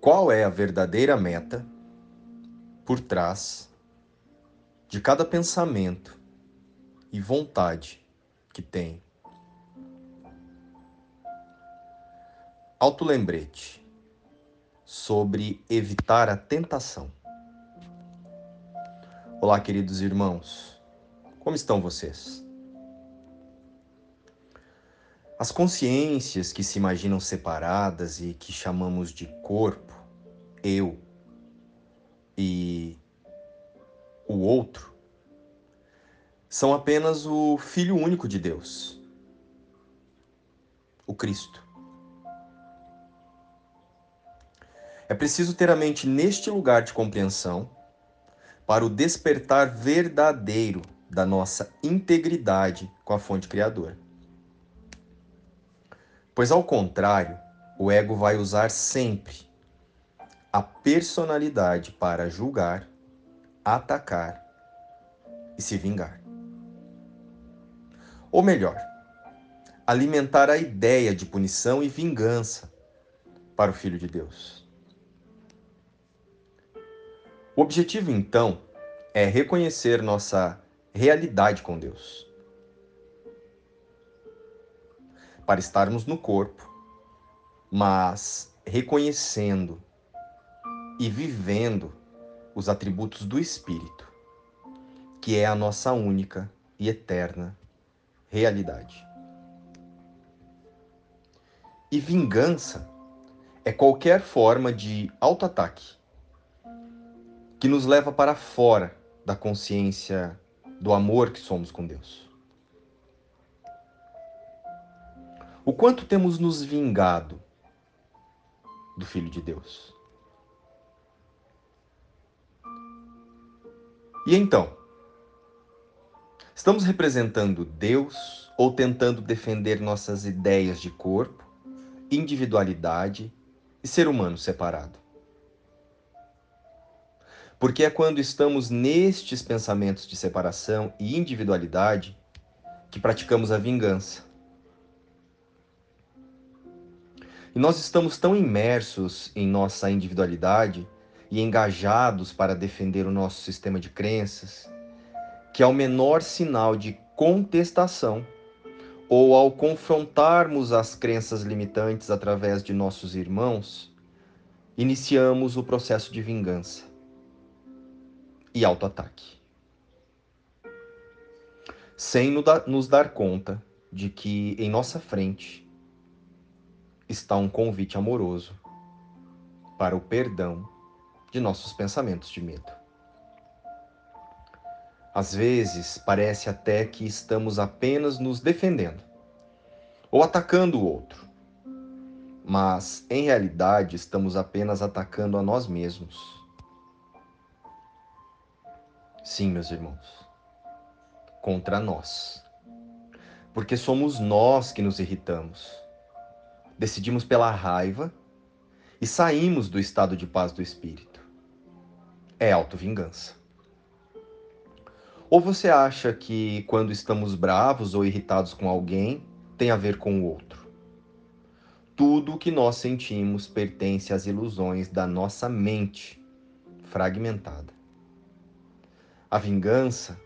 qual é a verdadeira meta por trás de cada pensamento e vontade que tem. Autolembrete sobre evitar a tentação. Olá, queridos irmãos, como estão vocês? As consciências que se imaginam separadas e que chamamos de corpo, eu e o outro, são apenas o Filho único de Deus, o Cristo. É preciso ter a mente neste lugar de compreensão para o despertar verdadeiro da nossa integridade com a fonte criadora. Pois, ao contrário, o ego vai usar sempre a personalidade para julgar, atacar e se vingar. Ou melhor, alimentar a ideia de punição e vingança para o Filho de Deus. O objetivo, então, é reconhecer nossa realidade com Deus para estarmos no corpo, mas reconhecendo e vivendo os atributos do Espírito, que é a nossa única e eterna realidade. E vingança é qualquer forma de autoataque que nos leva para fora da consciência do amor que somos com Deus. O quanto temos nos vingado do Filho de Deus? E então? Estamos representando Deus ou tentando defender nossas ideias de corpo, individualidade e ser humano separado? Porque é quando estamos nestes pensamentos de separação e individualidade que praticamos a vingança E nós estamos tão imersos em nossa individualidade e engajados para defender o nosso sistema de crenças, que ao menor sinal de contestação ou ao confrontarmos as crenças limitantes através de nossos irmãos, iniciamos o processo de vingança e autoataque. Sem nos dar conta de que em nossa frente está um convite amoroso para o perdão de nossos pensamentos de medo. Às vezes, parece até que estamos apenas nos defendendo ou atacando o outro, mas em realidade estamos apenas atacando a nós mesmos. Sim, meus irmãos, contra nós. Porque somos nós que nos irritamos decidimos pela raiva e saímos do estado de paz do espírito. É autovingança. Ou você acha que quando estamos bravos ou irritados com alguém tem a ver com o outro? Tudo o que nós sentimos pertence às ilusões da nossa mente fragmentada. A vingança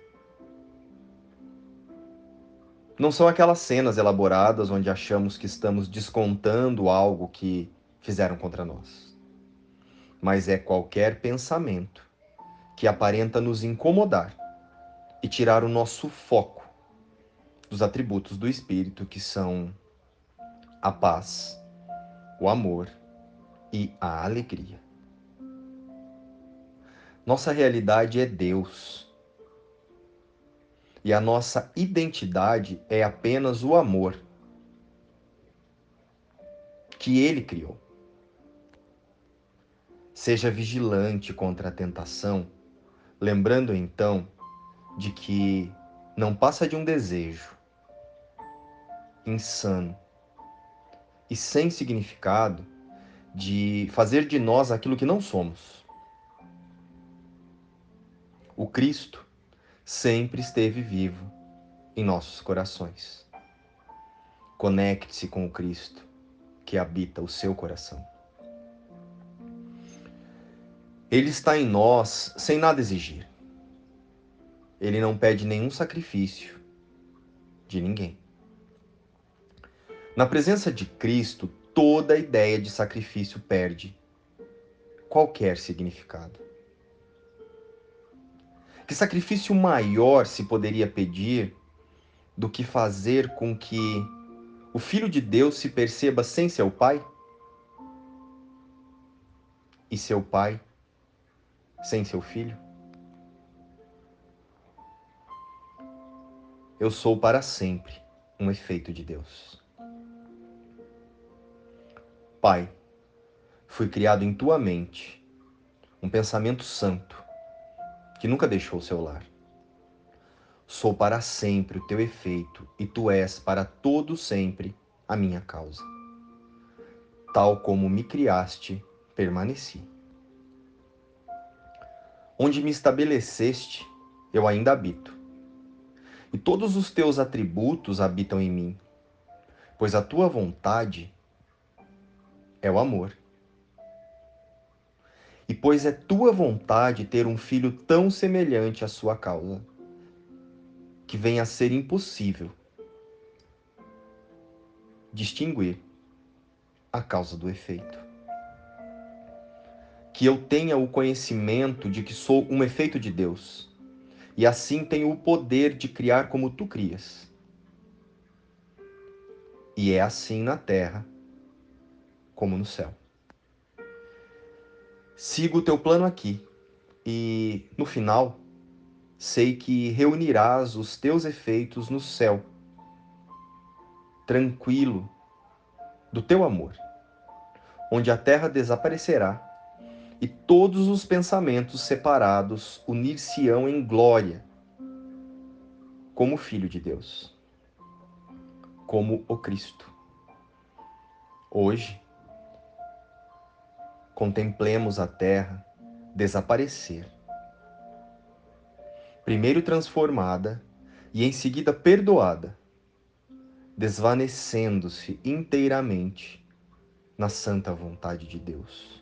não são aquelas cenas elaboradas onde achamos que estamos descontando algo que fizeram contra nós. Mas é qualquer pensamento que aparenta nos incomodar e tirar o nosso foco dos atributos do Espírito, que são a paz, o amor e a alegria. Nossa realidade é Deus e a nossa identidade é apenas o amor que Ele criou. Seja vigilante contra a tentação, lembrando então de que não passa de um desejo insano e sem significado de fazer de nós aquilo que não somos. O Cristo sempre esteve vivo em nossos corações. Conecte-se com o Cristo que habita o seu coração. Ele está em nós sem nada exigir. Ele não pede nenhum sacrifício de ninguém. Na presença de Cristo, toda ideia de sacrifício perde qualquer significado. Que sacrifício maior se poderia pedir do que fazer com que o Filho de Deus se perceba sem seu Pai? E seu Pai sem seu Filho? Eu sou para sempre um efeito de Deus. Pai, fui criado em tua mente, um pensamento santo que nunca deixou seu lar. Sou para sempre o teu efeito e tu és para todo sempre a minha causa. Tal como me criaste, permaneci. Onde me estabeleceste, eu ainda habito. E todos os teus atributos habitam em mim, pois a tua vontade é o amor. E pois é tua vontade ter um filho tão semelhante à sua causa, que venha a ser impossível distinguir a causa do efeito. Que eu tenha o conhecimento de que sou um efeito de Deus e assim tenho o poder de criar como tu crias. E é assim na terra como no céu. Sigo o teu plano aqui e, no final, sei que reunirás os teus efeitos no céu, tranquilo, do teu amor, onde a terra desaparecerá e todos os pensamentos separados unir-se-ão em glória, como Filho de Deus, como o Cristo. Hoje, contemplemos a terra desaparecer primeiro transformada e em seguida perdoada, desvanecendo-se inteiramente na santa vontade de Deus.